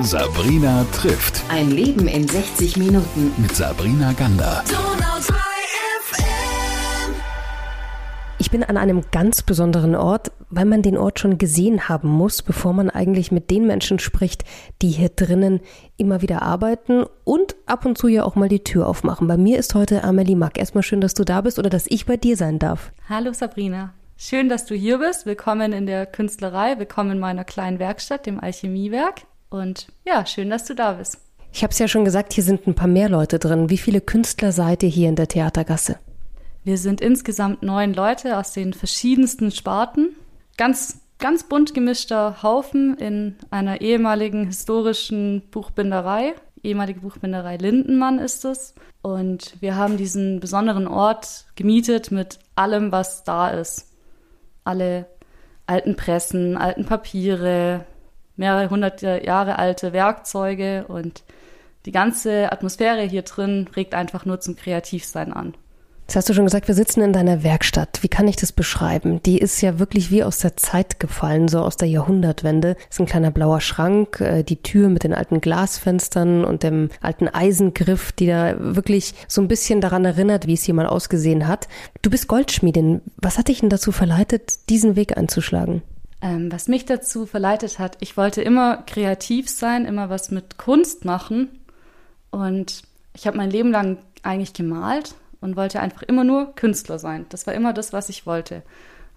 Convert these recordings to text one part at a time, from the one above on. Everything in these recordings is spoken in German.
Sabrina trifft. Ein Leben in 60 Minuten. Mit Sabrina Gander. Ich bin an einem ganz besonderen Ort, weil man den Ort schon gesehen haben muss, bevor man eigentlich mit den Menschen spricht, die hier drinnen immer wieder arbeiten und ab und zu ja auch mal die Tür aufmachen. Bei mir ist heute Amelie Mack. Erstmal schön, dass du da bist oder dass ich bei dir sein darf. Hallo Sabrina. Schön, dass du hier bist. Willkommen in der Künstlerei. Willkommen in meiner kleinen Werkstatt, dem Alchemiewerk. Und ja, schön, dass du da bist. Ich habe es ja schon gesagt, hier sind ein paar mehr Leute drin. Wie viele Künstler seid ihr hier in der Theatergasse? Wir sind insgesamt neun Leute aus den verschiedensten Sparten. Ganz, ganz bunt gemischter Haufen in einer ehemaligen historischen Buchbinderei. Ehemalige Buchbinderei Lindenmann ist es. Und wir haben diesen besonderen Ort gemietet mit allem, was da ist. Alle alten Pressen, alten Papiere, mehrere hundert Jahre alte Werkzeuge und die ganze Atmosphäre hier drin regt einfach nur zum Kreativsein an. Jetzt hast du schon gesagt, wir sitzen in deiner Werkstatt. Wie kann ich das beschreiben? Die ist ja wirklich wie aus der Zeit gefallen, so aus der Jahrhundertwende. Das ist ein kleiner blauer Schrank, äh, die Tür mit den alten Glasfenstern und dem alten Eisengriff, die da wirklich so ein bisschen daran erinnert, wie es hier mal ausgesehen hat. Du bist Goldschmiedin. Was hat dich denn dazu verleitet, diesen Weg einzuschlagen? Ähm, was mich dazu verleitet hat, ich wollte immer kreativ sein, immer was mit Kunst machen. Und ich habe mein Leben lang eigentlich gemalt und wollte einfach immer nur Künstler sein. Das war immer das, was ich wollte.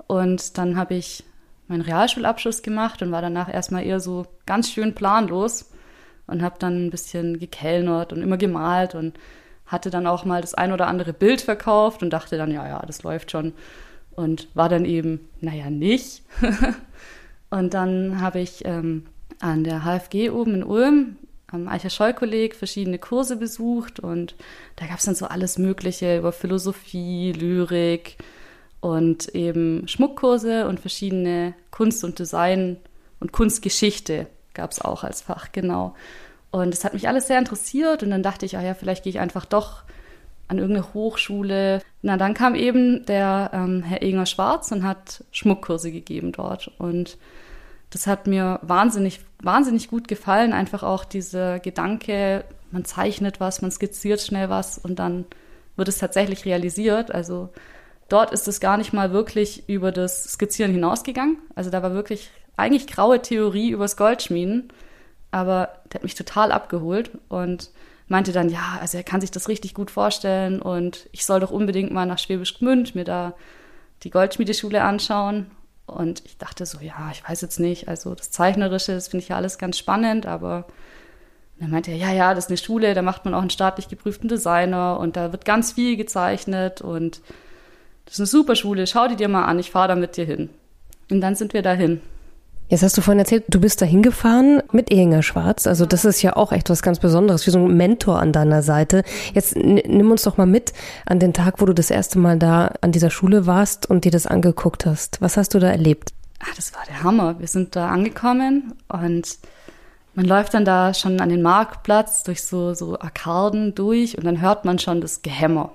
Und dann habe ich meinen Realschulabschluss gemacht und war danach erstmal eher so ganz schön planlos und habe dann ein bisschen gekellnert und immer gemalt und hatte dann auch mal das ein oder andere Bild verkauft und dachte dann, ja, ja, das läuft schon. Und war dann eben, naja, nicht. Und dann habe ich ähm, an der HFG oben in Ulm am Eicher-Scholl-Kolleg verschiedene Kurse besucht und da gab es dann so alles Mögliche über Philosophie, Lyrik und eben Schmuckkurse und verschiedene Kunst und Design und Kunstgeschichte gab es auch als Fach, genau. Und es hat mich alles sehr interessiert und dann dachte ich, ah ja, vielleicht gehe ich einfach doch an irgendeine Hochschule. Na, dann kam eben der ähm, Herr Inger Schwarz und hat Schmuckkurse gegeben dort und das hat mir wahnsinnig, wahnsinnig gut gefallen. Einfach auch dieser Gedanke, man zeichnet was, man skizziert schnell was und dann wird es tatsächlich realisiert. Also dort ist es gar nicht mal wirklich über das Skizzieren hinausgegangen. Also da war wirklich eigentlich graue Theorie übers Goldschmieden, aber der hat mich total abgeholt und meinte dann, ja, also er kann sich das richtig gut vorstellen und ich soll doch unbedingt mal nach Schwäbisch Gmünd mir da die Goldschmiedeschule anschauen. Und ich dachte so, ja, ich weiß jetzt nicht, also das Zeichnerische, das finde ich ja alles ganz spannend, aber dann meinte er, ja, ja, das ist eine Schule, da macht man auch einen staatlich geprüften Designer und da wird ganz viel gezeichnet und das ist eine super Schule, schau die dir mal an, ich fahre da mit dir hin. Und dann sind wir dahin. Jetzt hast du vorhin erzählt, du bist da hingefahren mit Ehinger Schwarz. Also das ist ja auch echt was ganz Besonderes, wie so ein Mentor an deiner Seite. Jetzt nimm uns doch mal mit an den Tag, wo du das erste Mal da an dieser Schule warst und dir das angeguckt hast. Was hast du da erlebt? Ach, das war der Hammer. Wir sind da angekommen und man läuft dann da schon an den Marktplatz durch so, so Arkaden durch und dann hört man schon das Gehämmer.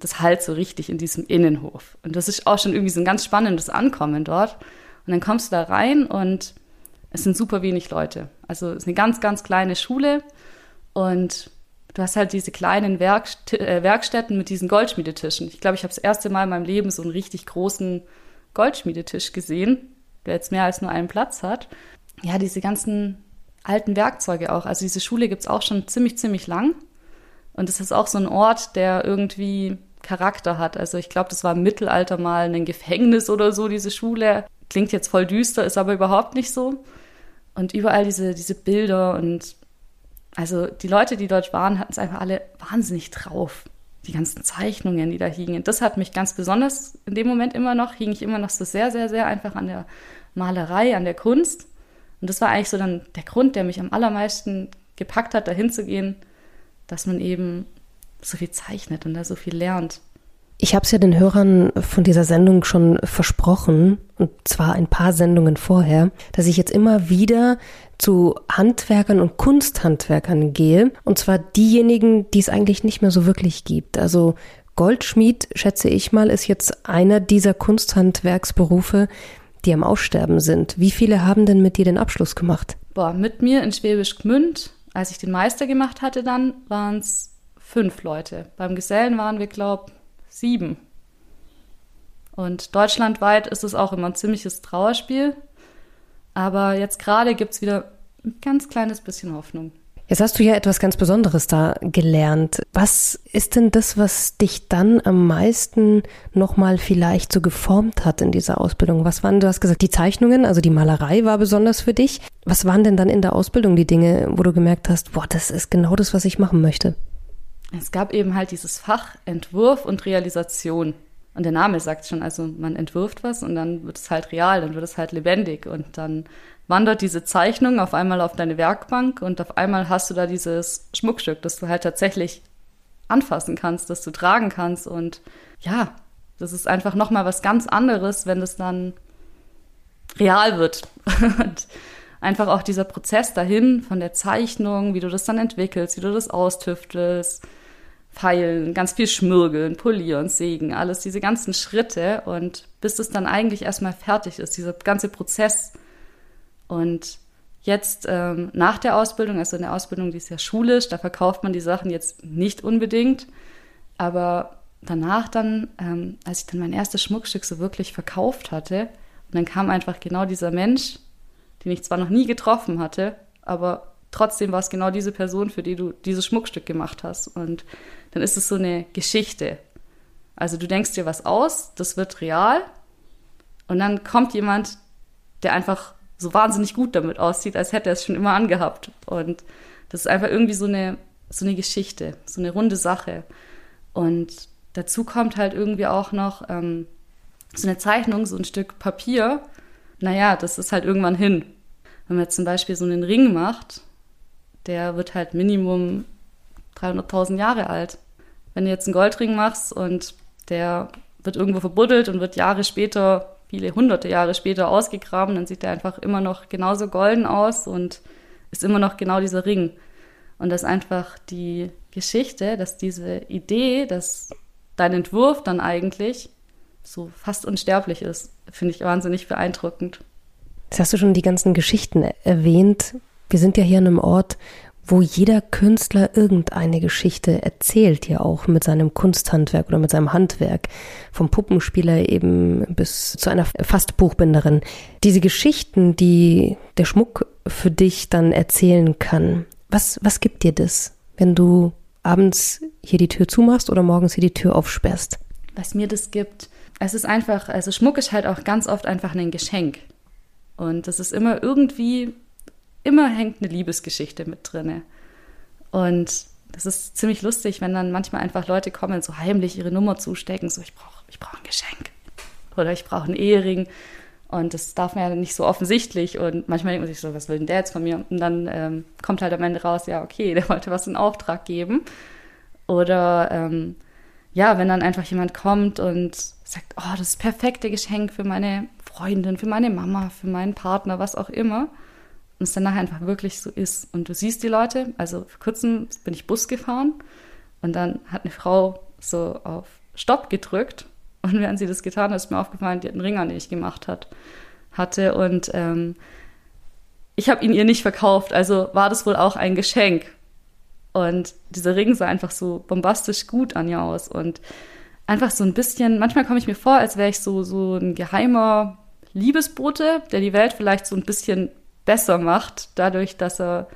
Das halt so richtig in diesem Innenhof. Und das ist auch schon irgendwie so ein ganz spannendes Ankommen dort. Und dann kommst du da rein und es sind super wenig Leute. Also es ist eine ganz, ganz kleine Schule und du hast halt diese kleinen Werkst äh, Werkstätten mit diesen Goldschmiedetischen. Ich glaube, ich habe das erste Mal in meinem Leben so einen richtig großen Goldschmiedetisch gesehen, der jetzt mehr als nur einen Platz hat. Ja, diese ganzen alten Werkzeuge auch. Also diese Schule gibt es auch schon ziemlich, ziemlich lang. Und es ist auch so ein Ort, der irgendwie Charakter hat. Also ich glaube, das war im Mittelalter mal ein Gefängnis oder so, diese Schule. Klingt jetzt voll düster, ist aber überhaupt nicht so. Und überall diese, diese Bilder und also die Leute, die dort waren, hatten es einfach alle wahnsinnig drauf. Die ganzen Zeichnungen, die da hingen. Das hat mich ganz besonders in dem Moment immer noch, hing ich immer noch so sehr, sehr, sehr einfach an der Malerei, an der Kunst. Und das war eigentlich so dann der Grund, der mich am allermeisten gepackt hat, dahin zu gehen, dass man eben so viel zeichnet und da so viel lernt. Ich habe es ja den Hörern von dieser Sendung schon versprochen, und zwar ein paar Sendungen vorher, dass ich jetzt immer wieder zu Handwerkern und Kunsthandwerkern gehe, und zwar diejenigen, die es eigentlich nicht mehr so wirklich gibt. Also Goldschmied, schätze ich mal, ist jetzt einer dieser Kunsthandwerksberufe, die am Aussterben sind. Wie viele haben denn mit dir den Abschluss gemacht? Boah, mit mir in Schwäbisch Gmünd, als ich den Meister gemacht hatte, dann waren es fünf Leute. Beim Gesellen waren wir, glaube sieben. Und deutschlandweit ist es auch immer ein ziemliches Trauerspiel. Aber jetzt gerade gibt es wieder ein ganz kleines bisschen Hoffnung. Jetzt hast du ja etwas ganz Besonderes da gelernt. Was ist denn das, was dich dann am meisten nochmal vielleicht so geformt hat in dieser Ausbildung? Was waren, du hast gesagt, die Zeichnungen, also die Malerei war besonders für dich. Was waren denn dann in der Ausbildung die Dinge, wo du gemerkt hast, boah, das ist genau das, was ich machen möchte? Es gab eben halt dieses Fach Entwurf und Realisation. Und der Name sagt schon, also man entwirft was und dann wird es halt real, dann wird es halt lebendig und dann wandert diese Zeichnung auf einmal auf deine Werkbank und auf einmal hast du da dieses Schmuckstück, das du halt tatsächlich anfassen kannst, das du tragen kannst und ja, das ist einfach nochmal was ganz anderes, wenn das dann real wird. und einfach auch dieser Prozess dahin von der Zeichnung, wie du das dann entwickelst, wie du das austüftelst, feilen, ganz viel schmürgeln, polieren, sägen, alles diese ganzen Schritte und bis es dann eigentlich erstmal fertig ist, dieser ganze Prozess und jetzt ähm, nach der Ausbildung, also in der Ausbildung, die ist ja schulisch, da verkauft man die Sachen jetzt nicht unbedingt. Aber danach dann, ähm, als ich dann mein erstes Schmuckstück so wirklich verkauft hatte, und dann kam einfach genau dieser Mensch, den ich zwar noch nie getroffen hatte, aber trotzdem war es genau diese Person, für die du dieses Schmuckstück gemacht hast. Und dann ist es so eine Geschichte. Also du denkst dir was aus, das wird real. Und dann kommt jemand, der einfach so wahnsinnig gut damit aussieht, als hätte er es schon immer angehabt. Und das ist einfach irgendwie so eine, so eine Geschichte, so eine runde Sache. Und dazu kommt halt irgendwie auch noch ähm, so eine Zeichnung, so ein Stück Papier. Naja, das ist halt irgendwann hin. Wenn man jetzt zum Beispiel so einen Ring macht, der wird halt Minimum 300.000 Jahre alt. Wenn du jetzt einen Goldring machst und der wird irgendwo verbuddelt und wird Jahre später viele hunderte Jahre später ausgegraben, dann sieht er einfach immer noch genauso golden aus und ist immer noch genau dieser Ring. Und das ist einfach die Geschichte, dass diese Idee, dass dein Entwurf dann eigentlich so fast unsterblich ist, finde ich wahnsinnig beeindruckend. Jetzt hast du schon die ganzen Geschichten erwähnt. Wir sind ja hier an einem Ort, wo jeder Künstler irgendeine Geschichte erzählt, ja auch mit seinem Kunsthandwerk oder mit seinem Handwerk, vom Puppenspieler eben bis zu einer fast Buchbinderin. Diese Geschichten, die der Schmuck für dich dann erzählen kann, was, was gibt dir das, wenn du abends hier die Tür zumachst oder morgens hier die Tür aufsperrst? Was mir das gibt, es ist einfach, also Schmuck ist halt auch ganz oft einfach ein Geschenk. Und das ist immer irgendwie immer hängt eine Liebesgeschichte mit drinne. Und das ist ziemlich lustig, wenn dann manchmal einfach Leute kommen, so heimlich ihre Nummer zustecken, so ich brauche ich brauch ein Geschenk oder ich brauche einen Ehering. Und das darf man ja nicht so offensichtlich. Und manchmal denkt man sich so, was will denn der jetzt von mir? Und dann ähm, kommt halt am Ende raus, ja, okay, der wollte was in Auftrag geben. Oder ähm, ja, wenn dann einfach jemand kommt und sagt, oh, das perfekte Geschenk für meine Freundin, für meine Mama, für meinen Partner, was auch immer und es dann nachher einfach wirklich so ist. Und du siehst die Leute, also vor kurzem bin ich Bus gefahren und dann hat eine Frau so auf Stopp gedrückt und während sie das getan hat, ist mir aufgefallen, die hat einen Ring an, den ich gemacht hat, hatte und ähm, ich habe ihn ihr nicht verkauft, also war das wohl auch ein Geschenk. Und dieser Ring sah einfach so bombastisch gut an ihr aus und einfach so ein bisschen, manchmal komme ich mir vor, als wäre ich so, so ein geheimer Liebesbote, der die Welt vielleicht so ein bisschen besser macht, dadurch, dass er,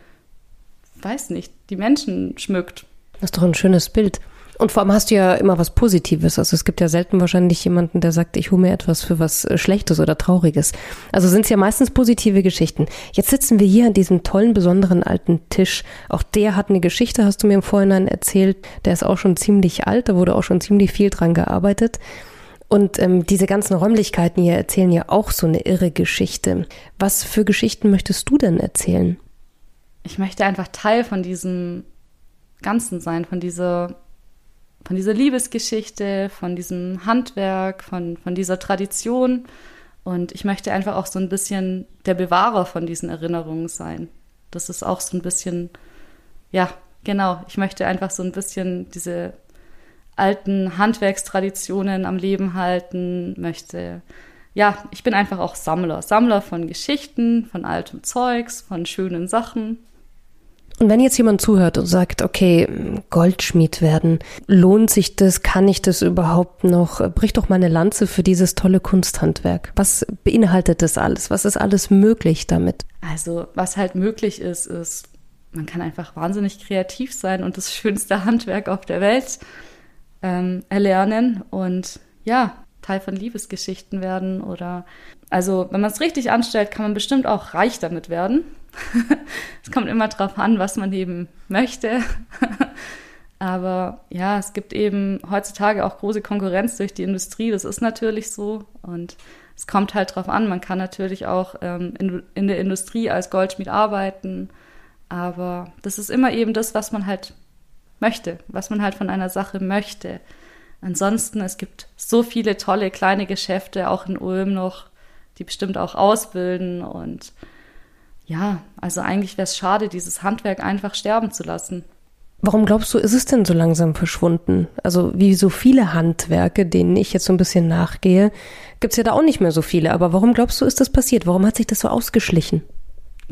weiß nicht, die Menschen schmückt. Das ist doch ein schönes Bild. Und vor allem hast du ja immer was Positives. Also es gibt ja selten wahrscheinlich jemanden, der sagt, ich hole mir etwas für was äh, Schlechtes oder Trauriges. Also sind es ja meistens positive Geschichten. Jetzt sitzen wir hier an diesem tollen, besonderen alten Tisch. Auch der hat eine Geschichte, hast du mir im Vorhinein erzählt. Der ist auch schon ziemlich alt, da wurde auch schon ziemlich viel dran gearbeitet. Und ähm, diese ganzen Räumlichkeiten hier erzählen ja auch so eine irre Geschichte. Was für Geschichten möchtest du denn erzählen? Ich möchte einfach Teil von diesem Ganzen sein, von dieser, von dieser Liebesgeschichte, von diesem Handwerk, von, von dieser Tradition. Und ich möchte einfach auch so ein bisschen der Bewahrer von diesen Erinnerungen sein. Das ist auch so ein bisschen, ja, genau. Ich möchte einfach so ein bisschen diese alten Handwerkstraditionen am Leben halten, möchte ja, ich bin einfach auch Sammler. Sammler von Geschichten, von altem Zeugs, von schönen Sachen. Und wenn jetzt jemand zuhört und sagt, okay, Goldschmied werden, lohnt sich das? Kann ich das überhaupt noch? Brich doch mal eine Lanze für dieses tolle Kunsthandwerk. Was beinhaltet das alles? Was ist alles möglich damit? Also, was halt möglich ist, ist, man kann einfach wahnsinnig kreativ sein und das schönste Handwerk auf der Welt ähm, erlernen und ja, Teil von Liebesgeschichten werden oder also wenn man es richtig anstellt, kann man bestimmt auch reich damit werden. es kommt immer drauf an, was man eben möchte. Aber ja, es gibt eben heutzutage auch große Konkurrenz durch die Industrie. Das ist natürlich so. Und es kommt halt drauf an. Man kann natürlich auch ähm, in, in der Industrie als Goldschmied arbeiten. Aber das ist immer eben das, was man halt möchte, was man halt von einer Sache möchte. Ansonsten, es gibt so viele tolle kleine Geschäfte, auch in Ulm noch, die bestimmt auch ausbilden. Und ja, also eigentlich wäre es schade, dieses Handwerk einfach sterben zu lassen. Warum glaubst du, ist es denn so langsam verschwunden? Also wie so viele Handwerke, denen ich jetzt so ein bisschen nachgehe, gibt es ja da auch nicht mehr so viele. Aber warum glaubst du, ist das passiert? Warum hat sich das so ausgeschlichen?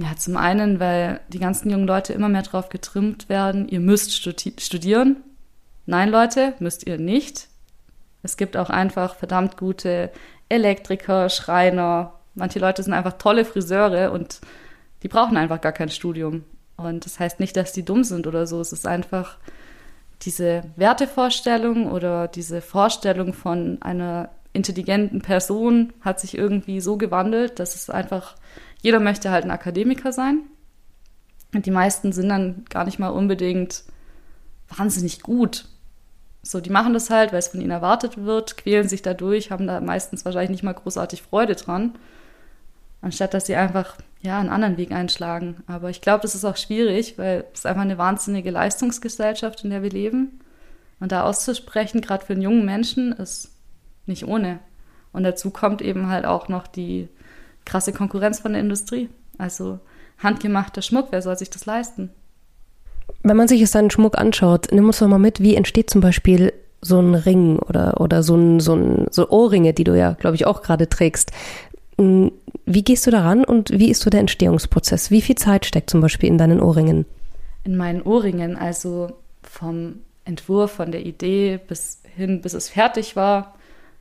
Ja, zum einen, weil die ganzen jungen Leute immer mehr darauf getrimmt werden, ihr müsst studi studieren, Nein, Leute, müsst ihr nicht. Es gibt auch einfach verdammt gute Elektriker, Schreiner. Manche Leute sind einfach tolle Friseure und die brauchen einfach gar kein Studium. Und das heißt nicht, dass die dumm sind oder so. Es ist einfach diese Wertevorstellung oder diese Vorstellung von einer intelligenten Person hat sich irgendwie so gewandelt, dass es einfach, jeder möchte halt ein Akademiker sein. Und die meisten sind dann gar nicht mal unbedingt wahnsinnig gut so, die machen das halt, weil es von ihnen erwartet wird, quälen sich dadurch, haben da meistens wahrscheinlich nicht mal großartig Freude dran, anstatt dass sie einfach ja einen anderen Weg einschlagen. Aber ich glaube, das ist auch schwierig, weil es ist einfach eine wahnsinnige Leistungsgesellschaft, in der wir leben. Und da auszusprechen, gerade für einen jungen Menschen, ist nicht ohne. Und dazu kommt eben halt auch noch die krasse Konkurrenz von der Industrie. Also handgemachter Schmuck, wer soll sich das leisten? Wenn man sich jetzt deinen Schmuck anschaut, nimm uns doch mal mit, wie entsteht zum Beispiel so ein Ring oder, oder so ein, so ein, so Ohrringe, die du ja, glaube ich, auch gerade trägst. Hm, wie gehst du daran und wie ist so der Entstehungsprozess? Wie viel Zeit steckt zum Beispiel in deinen Ohrringen? In meinen Ohrringen, also vom Entwurf, von der Idee bis hin, bis es fertig war,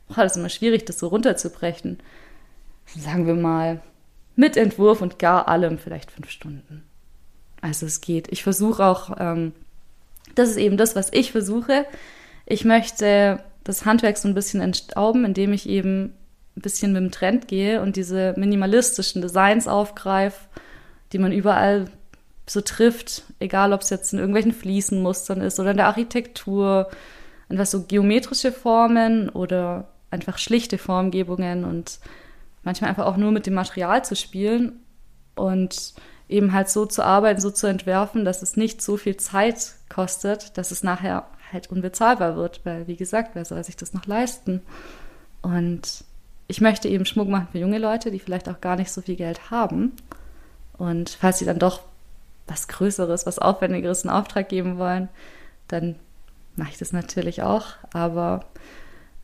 war es immer schwierig, das so runterzubrechen. Sagen wir mal, mit Entwurf und gar allem vielleicht fünf Stunden. Also es geht. Ich versuche auch, ähm, das ist eben das, was ich versuche. Ich möchte das Handwerk so ein bisschen entstauben, indem ich eben ein bisschen mit dem Trend gehe und diese minimalistischen Designs aufgreife, die man überall so trifft, egal ob es jetzt in irgendwelchen Fliesenmustern ist oder in der Architektur, einfach so geometrische Formen oder einfach schlichte Formgebungen und manchmal einfach auch nur mit dem Material zu spielen und eben halt so zu arbeiten, so zu entwerfen, dass es nicht so viel Zeit kostet, dass es nachher halt unbezahlbar wird, weil wie gesagt, wer soll sich das noch leisten? Und ich möchte eben Schmuck machen für junge Leute, die vielleicht auch gar nicht so viel Geld haben. Und falls sie dann doch was Größeres, was Aufwendigeres in Auftrag geben wollen, dann mache ich das natürlich auch. Aber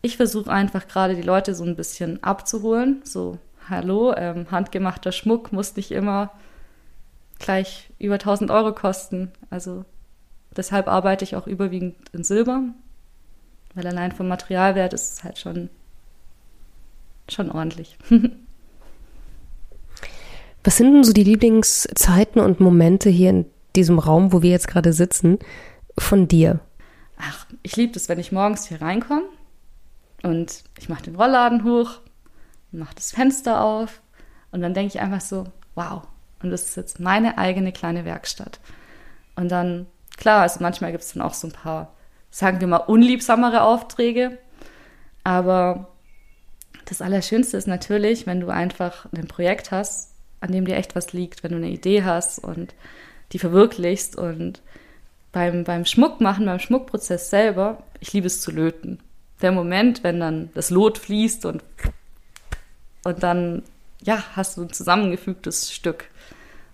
ich versuche einfach gerade die Leute so ein bisschen abzuholen. So, hallo, ähm, handgemachter Schmuck muss nicht immer gleich über 1000 Euro kosten. Also deshalb arbeite ich auch überwiegend in Silber, weil allein vom Materialwert ist es halt schon, schon ordentlich. Was sind denn so die Lieblingszeiten und Momente hier in diesem Raum, wo wir jetzt gerade sitzen, von dir? Ach, ich liebe es, wenn ich morgens hier reinkomme und ich mache den Rollladen hoch, mache das Fenster auf und dann denke ich einfach so, wow, und das ist jetzt meine eigene kleine Werkstatt. Und dann, klar, also manchmal gibt es dann auch so ein paar, sagen wir mal, unliebsamere Aufträge. Aber das Allerschönste ist natürlich, wenn du einfach ein Projekt hast, an dem dir echt was liegt, wenn du eine Idee hast und die verwirklichst. Und beim, beim Schmuckmachen, beim Schmuckprozess selber, ich liebe es zu löten. Der Moment, wenn dann das Lot fließt und, und dann, ja, hast du ein zusammengefügtes Stück.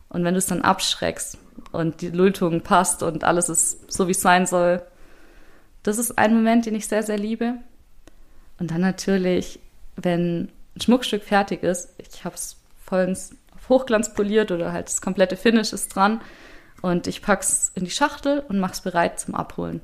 Und wenn du es dann abschreckst und die Lötung passt und alles ist so, wie es sein soll, das ist ein Moment, den ich sehr, sehr liebe. Und dann natürlich, wenn ein Schmuckstück fertig ist, ich habe es voll ins Hochglanz poliert oder halt das komplette Finish ist dran und ich pack's in die Schachtel und mach's bereit zum Abholen.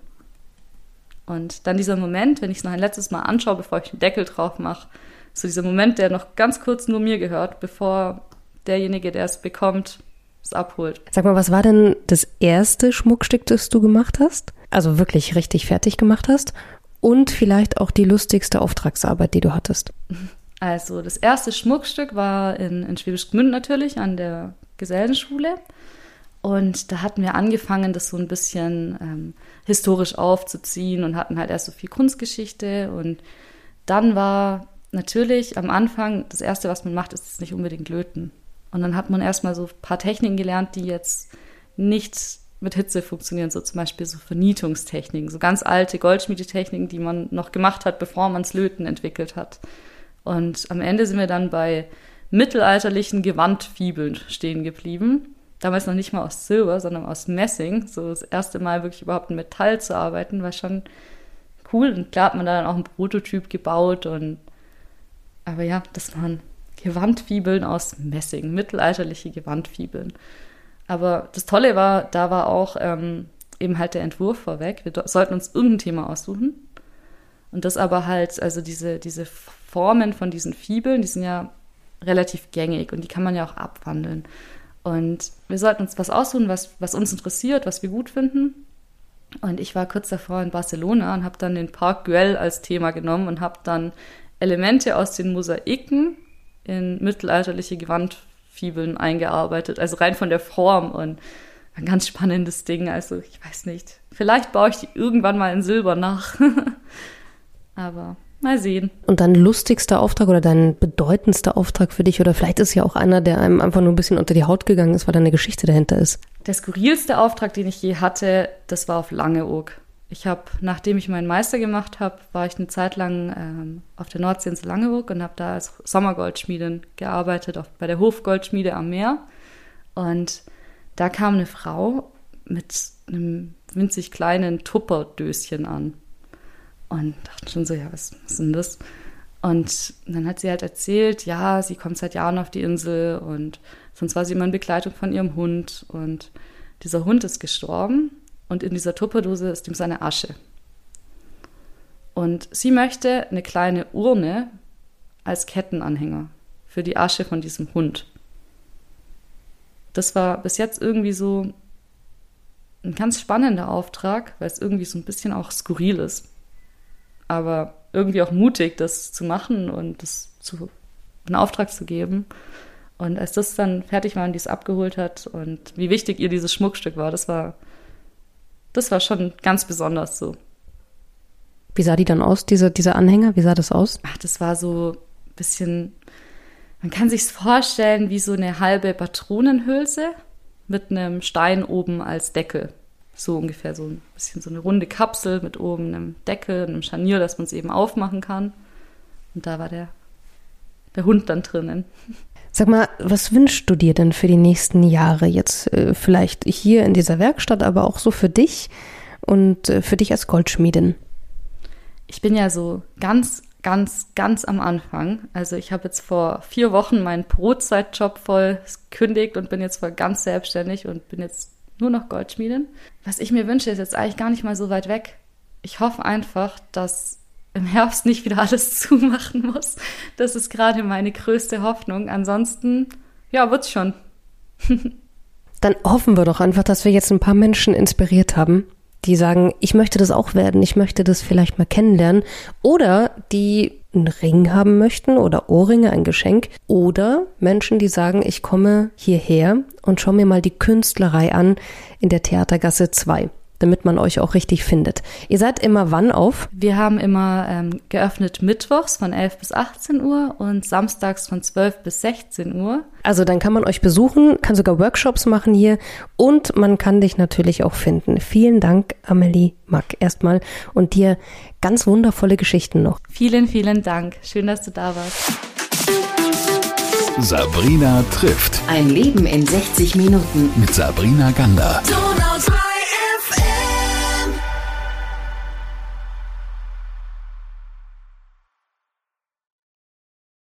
Und dann dieser Moment, wenn ich es noch ein letztes Mal anschaue, bevor ich den Deckel drauf mache, so dieser Moment, der noch ganz kurz nur mir gehört, bevor derjenige, der es bekommt, es abholt. Sag mal, was war denn das erste Schmuckstück, das du gemacht hast? Also wirklich richtig fertig gemacht hast? Und vielleicht auch die lustigste Auftragsarbeit, die du hattest? Also das erste Schmuckstück war in, in Schwäbisch Gmünd natürlich an der Gesellenschule. Und da hatten wir angefangen, das so ein bisschen ähm, historisch aufzuziehen und hatten halt erst so viel Kunstgeschichte. Und dann war natürlich am Anfang das Erste, was man macht, ist nicht unbedingt löten. Und dann hat man erstmal so ein paar Techniken gelernt, die jetzt nicht mit Hitze funktionieren, so zum Beispiel so Vernietungstechniken, so ganz alte Goldschmiedetechniken, die man noch gemacht hat, bevor man das Löten entwickelt hat. Und am Ende sind wir dann bei mittelalterlichen Gewandfibeln stehen geblieben. Damals noch nicht mal aus Silber, sondern aus Messing. So das erste Mal wirklich überhaupt ein Metall zu arbeiten, war schon cool. Und klar hat man da dann auch einen Prototyp gebaut und aber ja, das waren Gewandfibeln aus Messing, mittelalterliche Gewandfibeln. Aber das Tolle war, da war auch ähm, eben halt der Entwurf vorweg. Wir sollten uns irgendein Thema aussuchen. Und das aber halt, also diese, diese Formen von diesen Fibeln, die sind ja relativ gängig und die kann man ja auch abwandeln. Und wir sollten uns was aussuchen, was, was uns interessiert, was wir gut finden. Und ich war kurz davor in Barcelona und habe dann den Park Güell als Thema genommen und habe dann Elemente aus den Mosaiken in mittelalterliche Gewandfibeln eingearbeitet, also rein von der Form und ein ganz spannendes Ding. Also ich weiß nicht, vielleicht baue ich die irgendwann mal in Silber nach, aber mal sehen. Und dein lustigster Auftrag oder dein bedeutendster Auftrag für dich oder vielleicht ist ja auch einer, der einem einfach nur ein bisschen unter die Haut gegangen ist, weil da eine Geschichte dahinter ist. Der skurrilste Auftrag, den ich je hatte, das war auf Langeoog. Ich habe, nachdem ich meinen Meister gemacht habe, war ich eine Zeit lang ähm, auf der Nordseeinsel Langeoog und habe da als Sommergoldschmiedin gearbeitet, auf, bei der Hofgoldschmiede am Meer. Und da kam eine Frau mit einem winzig kleinen Tupperdöschen an. Und dachte schon so, ja, was, was ist denn das? Und dann hat sie halt erzählt, ja, sie kommt seit Jahren auf die Insel und sonst war sie immer in Begleitung von ihrem Hund. Und dieser Hund ist gestorben und in dieser Tupperdose ist ihm seine Asche. Und sie möchte eine kleine Urne als Kettenanhänger für die Asche von diesem Hund. Das war bis jetzt irgendwie so ein ganz spannender Auftrag, weil es irgendwie so ein bisschen auch skurril ist. Aber irgendwie auch mutig, das zu machen und das zu, einen Auftrag zu geben. Und als das dann fertig war und die es abgeholt hat und wie wichtig ihr dieses Schmuckstück war, das war das war schon ganz besonders so. Wie sah die dann aus, diese, dieser Anhänger? Wie sah das aus? Ach, das war so ein bisschen, man kann sich's vorstellen wie so eine halbe Patronenhülse mit einem Stein oben als Deckel. So ungefähr so ein bisschen so eine runde Kapsel mit oben einem Deckel, einem Scharnier, dass man es eben aufmachen kann. Und da war der, der Hund dann drinnen. Sag mal, was wünschst du dir denn für die nächsten Jahre jetzt äh, vielleicht hier in dieser Werkstatt, aber auch so für dich und äh, für dich als Goldschmiedin? Ich bin ja so ganz, ganz, ganz am Anfang. Also ich habe jetzt vor vier Wochen meinen Brotzeitjob voll gekündigt und bin jetzt voll ganz selbstständig und bin jetzt nur noch Goldschmiedin. Was ich mir wünsche, ist jetzt eigentlich gar nicht mal so weit weg. Ich hoffe einfach, dass im Herbst nicht wieder alles zumachen muss. Das ist gerade meine größte Hoffnung. Ansonsten, ja, wird's schon. Dann hoffen wir doch einfach, dass wir jetzt ein paar Menschen inspiriert haben, die sagen, ich möchte das auch werden, ich möchte das vielleicht mal kennenlernen. Oder die einen Ring haben möchten oder Ohrringe, ein Geschenk. Oder Menschen, die sagen, ich komme hierher und schau mir mal die Künstlerei an in der Theatergasse 2 damit man euch auch richtig findet. Ihr seid immer wann auf? Wir haben immer ähm, geöffnet mittwochs von 11 bis 18 Uhr und samstags von 12 bis 16 Uhr. Also dann kann man euch besuchen, kann sogar Workshops machen hier und man kann dich natürlich auch finden. Vielen Dank, Amelie Mack, erstmal und dir ganz wundervolle Geschichten noch. Vielen, vielen Dank. Schön, dass du da warst. Sabrina trifft. Ein Leben in 60 Minuten. Mit Sabrina Gander. Donau.